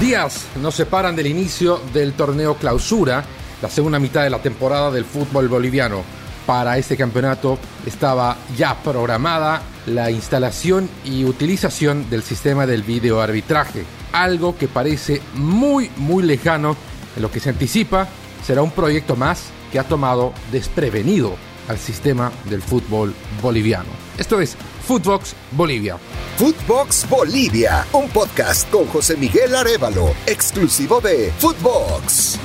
Días nos separan del inicio del torneo clausura, la segunda mitad de la temporada del fútbol boliviano. Para este campeonato estaba ya programada la instalación y utilización del sistema del videoarbitraje, algo que parece muy muy lejano en lo que se anticipa será un proyecto más que ha tomado desprevenido al sistema del fútbol boliviano. Esto es Footbox Bolivia. Footbox Bolivia, un podcast con José Miguel Arevalo, exclusivo de Footbox.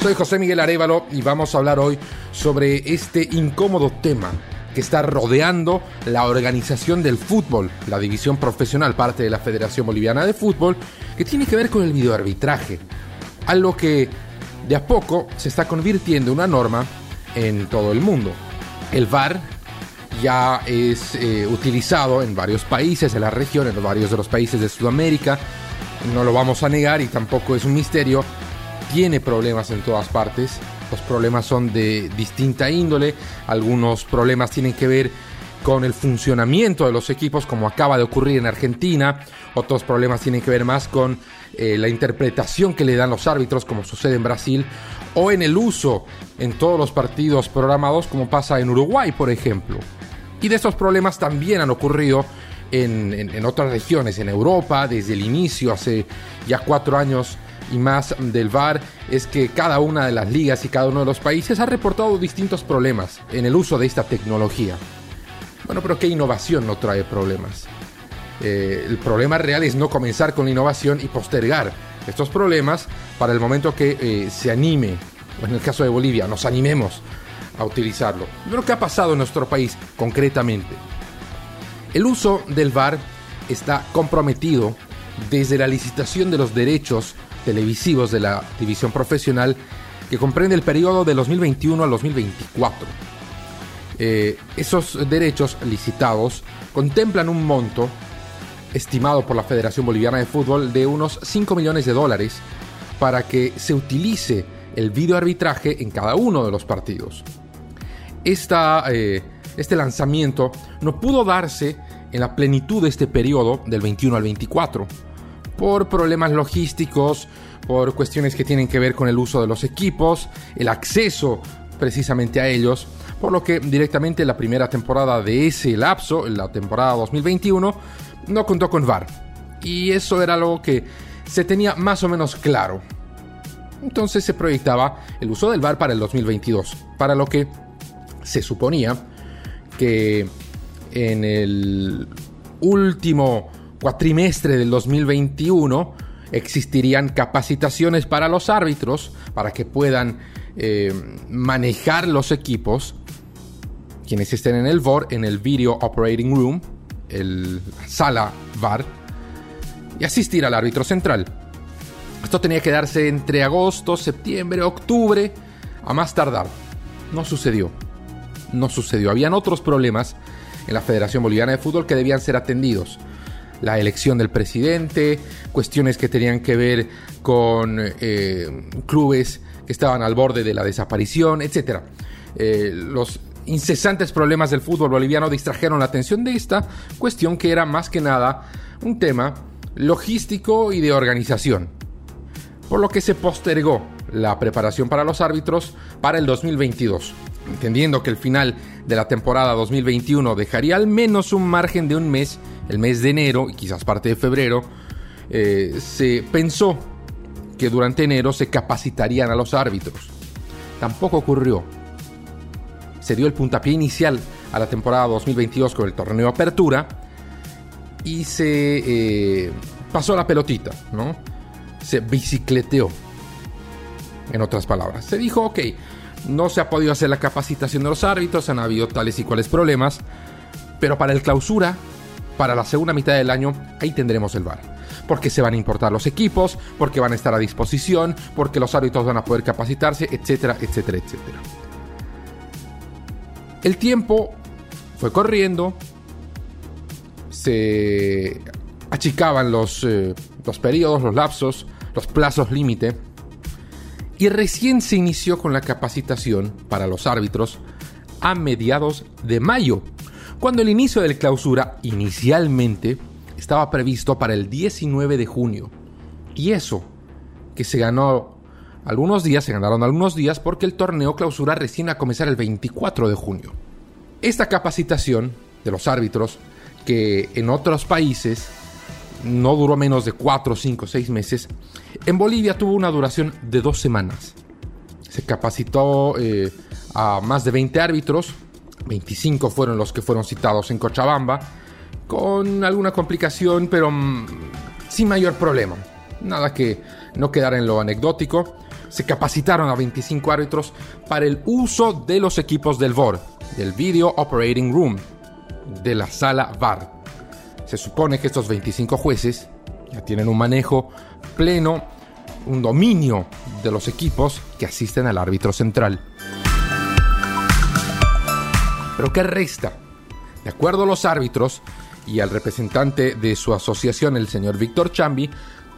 Soy José Miguel Arevalo y vamos a hablar hoy sobre este incómodo tema que está rodeando la organización del fútbol, la división profesional, parte de la Federación Boliviana de Fútbol, que tiene que ver con el videoarbitraje. Algo que de a poco se está convirtiendo en una norma en todo el mundo. El VAR ya es eh, utilizado en varios países de la región, en varios de los países de Sudamérica. No lo vamos a negar y tampoco es un misterio. Tiene problemas en todas partes. Los problemas son de distinta índole. Algunos problemas tienen que ver con el funcionamiento de los equipos, como acaba de ocurrir en Argentina. Otros problemas tienen que ver más con eh, la interpretación que le dan los árbitros, como sucede en Brasil, o en el uso en todos los partidos programados, como pasa en Uruguay, por ejemplo. Y de estos problemas también han ocurrido en, en otras regiones, en Europa, desde el inicio, hace ya cuatro años y más del VAR es que cada una de las ligas y cada uno de los países ha reportado distintos problemas en el uso de esta tecnología. Bueno, pero ¿qué innovación no trae problemas? Eh, el problema real es no comenzar con la innovación y postergar estos problemas para el momento que eh, se anime, o en el caso de Bolivia, nos animemos a utilizarlo. Pero ¿qué ha pasado en nuestro país concretamente? El uso del VAR está comprometido desde la licitación de los derechos televisivos de la división profesional que comprende el periodo de 2021 al 2024. Eh, esos derechos licitados contemplan un monto estimado por la Federación Boliviana de Fútbol de unos 5 millones de dólares para que se utilice el videoarbitraje en cada uno de los partidos. Eh, este lanzamiento no pudo darse en la plenitud de este periodo del 21 al 24 por problemas logísticos, por cuestiones que tienen que ver con el uso de los equipos, el acceso precisamente a ellos, por lo que directamente la primera temporada de ese lapso, la temporada 2021, no contó con VAR. Y eso era algo que se tenía más o menos claro. Entonces se proyectaba el uso del VAR para el 2022, para lo que se suponía que en el último cuatrimestre del 2021 existirían capacitaciones para los árbitros para que puedan eh, manejar los equipos quienes estén en el VOR, en el Video Operating Room, el sala VAR, y asistir al árbitro central. Esto tenía que darse entre agosto, septiembre, octubre, a más tardar. No sucedió. No sucedió. Habían otros problemas en la Federación Boliviana de Fútbol que debían ser atendidos. La elección del presidente, cuestiones que tenían que ver con eh, clubes que estaban al borde de la desaparición, etc. Eh, los incesantes problemas del fútbol boliviano distrajeron la atención de esta cuestión que era más que nada un tema logístico y de organización. Por lo que se postergó la preparación para los árbitros para el 2022, entendiendo que el final de la temporada 2021 dejaría al menos un margen de un mes, el mes de enero y quizás parte de febrero, eh, se pensó que durante enero se capacitarían a los árbitros. Tampoco ocurrió se dio el puntapié inicial a la temporada 2022 con el torneo Apertura y se eh, pasó la pelotita, ¿no? Se bicicleteó, en otras palabras. Se dijo, ok, no se ha podido hacer la capacitación de los árbitros, han habido tales y cuales problemas, pero para el clausura, para la segunda mitad del año, ahí tendremos el VAR. Porque se van a importar los equipos, porque van a estar a disposición, porque los árbitros van a poder capacitarse, etcétera, etcétera, etcétera. El tiempo fue corriendo, se achicaban los, eh, los periodos, los lapsos, los plazos límite, y recién se inició con la capacitación para los árbitros a mediados de mayo, cuando el inicio del clausura inicialmente estaba previsto para el 19 de junio. Y eso, que se ganó algunos días, se ganaron algunos días porque el torneo clausura recién a comenzar el 24 de junio. Esta capacitación de los árbitros, que en otros países no duró menos de 4, 5, 6 meses, en Bolivia tuvo una duración de dos semanas. Se capacitó eh, a más de 20 árbitros, 25 fueron los que fueron citados en Cochabamba, con alguna complicación, pero mm, sin mayor problema. Nada que no quedara en lo anecdótico. Se capacitaron a 25 árbitros para el uso de los equipos del VOR, del Video Operating Room, de la sala VAR. Se supone que estos 25 jueces ya tienen un manejo pleno, un dominio de los equipos que asisten al árbitro central. Pero ¿qué resta? De acuerdo a los árbitros y al representante de su asociación, el señor Víctor Chambi,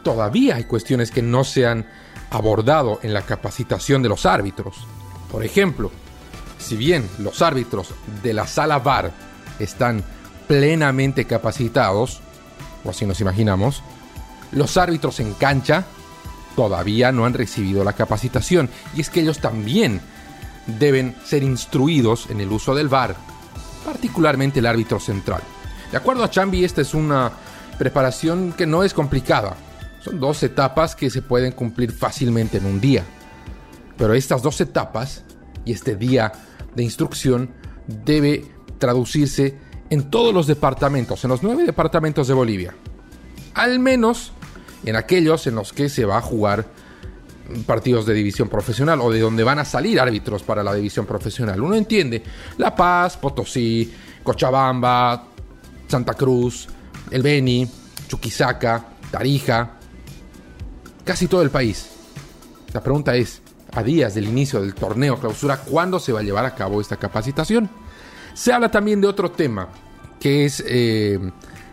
todavía hay cuestiones que no se han abordado en la capacitación de los árbitros. Por ejemplo, si bien los árbitros de la sala VAR están plenamente capacitados, o así nos imaginamos, los árbitros en cancha todavía no han recibido la capacitación y es que ellos también deben ser instruidos en el uso del VAR, particularmente el árbitro central. De acuerdo a Chambi, esta es una preparación que no es complicada. Son dos etapas que se pueden cumplir fácilmente en un día. Pero estas dos etapas y este día de instrucción debe traducirse en todos los departamentos, en los nueve departamentos de Bolivia. Al menos en aquellos en los que se va a jugar partidos de división profesional o de donde van a salir árbitros para la división profesional. Uno entiende La Paz, Potosí, Cochabamba, Santa Cruz, El Beni, Chuquisaca, Tarija, casi todo el país. La pregunta es, a días del inicio del torneo clausura, ¿cuándo se va a llevar a cabo esta capacitación? Se habla también de otro tema, que es eh,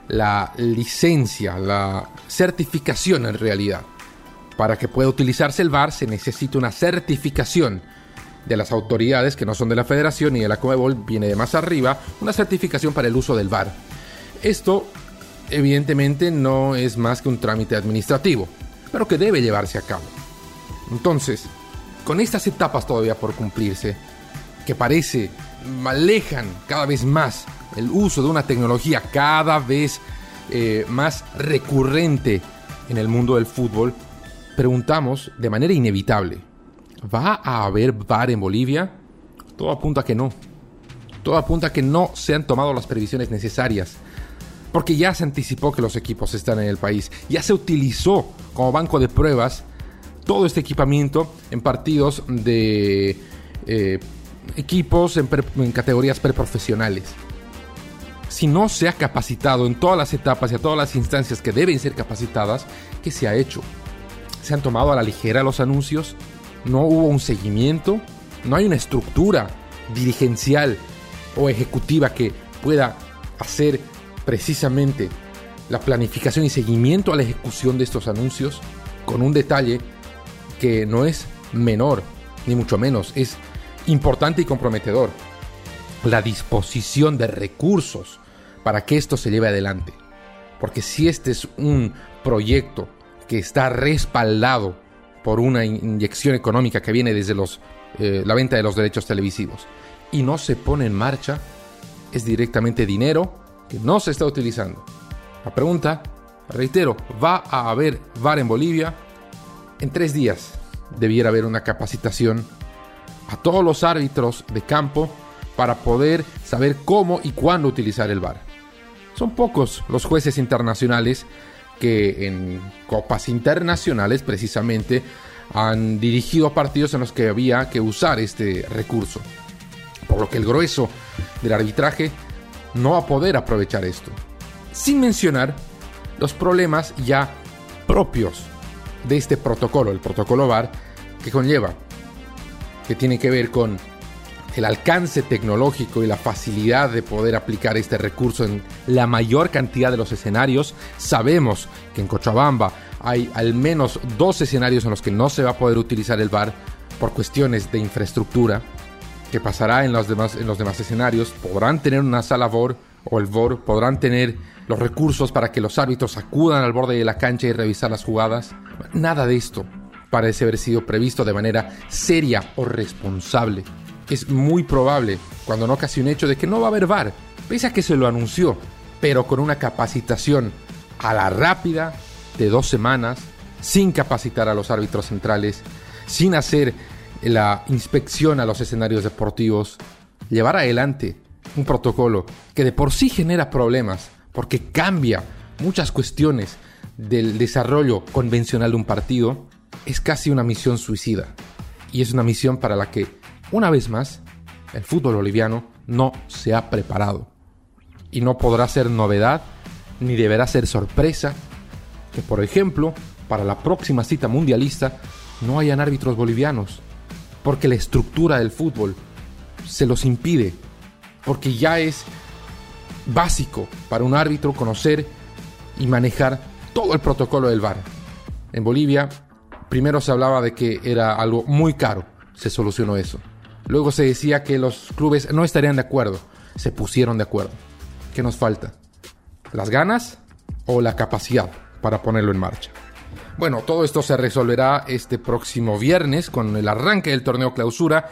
la licencia, la certificación en realidad. Para que pueda utilizarse el VAR se necesita una certificación de las autoridades que no son de la federación y de la Comebol, viene de más arriba, una certificación para el uso del VAR. Esto evidentemente no es más que un trámite administrativo, pero que debe llevarse a cabo. Entonces, con estas etapas todavía por cumplirse, que parece alejan cada vez más el uso de una tecnología cada vez eh, más recurrente en el mundo del fútbol, preguntamos de manera inevitable, ¿va a haber VAR en Bolivia? Todo apunta a que no. Todo apunta a que no se han tomado las previsiones necesarias. Porque ya se anticipó que los equipos están en el país. Ya se utilizó como banco de pruebas todo este equipamiento en partidos de eh, equipos en, en categorías preprofesionales. Si no se ha capacitado en todas las etapas y a todas las instancias que deben ser capacitadas, ¿qué se ha hecho? ¿Se han tomado a la ligera los anuncios? ¿No hubo un seguimiento? ¿No hay una estructura dirigencial o ejecutiva que pueda hacer precisamente la planificación y seguimiento a la ejecución de estos anuncios? Con un detalle que no es menor, ni mucho menos, es importante y comprometedor. La disposición de recursos para que esto se lleve adelante. Porque si este es un proyecto que está respaldado por una inyección económica que viene desde los, eh, la venta de los derechos televisivos y no se pone en marcha, es directamente dinero que no se está utilizando. La pregunta, reitero, ¿va a haber VAR en Bolivia? En tres días debiera haber una capacitación a todos los árbitros de campo para poder saber cómo y cuándo utilizar el VAR. Son pocos los jueces internacionales que en copas internacionales precisamente han dirigido partidos en los que había que usar este recurso. Por lo que el grueso del arbitraje no va a poder aprovechar esto. Sin mencionar los problemas ya propios de este protocolo, el protocolo VAR, que conlleva que tiene que ver con el alcance tecnológico y la facilidad de poder aplicar este recurso en la mayor cantidad de los escenarios. Sabemos que en Cochabamba hay al menos dos escenarios en los que no se va a poder utilizar el VAR por cuestiones de infraestructura. que pasará en los demás, en los demás escenarios, podrán tener una sala VOR o el VOR, podrán tener los recursos para que los árbitros acudan al borde de la cancha y revisar las jugadas. Nada de esto parece haber sido previsto de manera seria o responsable. Es muy probable, cuando no casi un hecho, de que no va a haber VAR, pese a que se lo anunció, pero con una capacitación a la rápida de dos semanas, sin capacitar a los árbitros centrales, sin hacer la inspección a los escenarios deportivos, llevar adelante un protocolo que de por sí genera problemas, porque cambia muchas cuestiones del desarrollo convencional de un partido, es casi una misión suicida. Y es una misión para la que, una vez más, el fútbol boliviano no se ha preparado. Y no podrá ser novedad, ni deberá ser sorpresa, que por ejemplo, para la próxima cita mundialista, no hayan árbitros bolivianos, porque la estructura del fútbol se los impide, porque ya es básico para un árbitro conocer y manejar todo el protocolo del VAR. En Bolivia, primero se hablaba de que era algo muy caro, se solucionó eso. Luego se decía que los clubes no estarían de acuerdo, se pusieron de acuerdo. ¿Qué nos falta? ¿Las ganas o la capacidad para ponerlo en marcha? Bueno, todo esto se resolverá este próximo viernes con el arranque del torneo clausura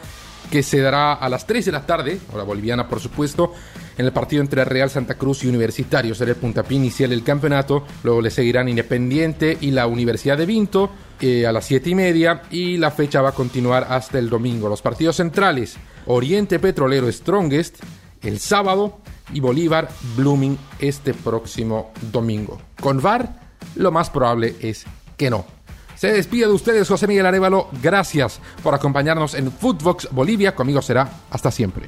que se dará a las 3 de la tarde, hora boliviana por supuesto, en el partido entre Real Santa Cruz y Universitario. Será el puntapié inicial del campeonato, luego le seguirán Independiente y la Universidad de Vinto eh, a las 7 y media y la fecha va a continuar hasta el domingo. Los partidos centrales, Oriente Petrolero Strongest el sábado y Bolívar Blooming este próximo domingo. Con VAR, lo más probable es que no. Se despide de ustedes José Miguel Arevalo. Gracias por acompañarnos en Footbox Bolivia. Conmigo será hasta siempre.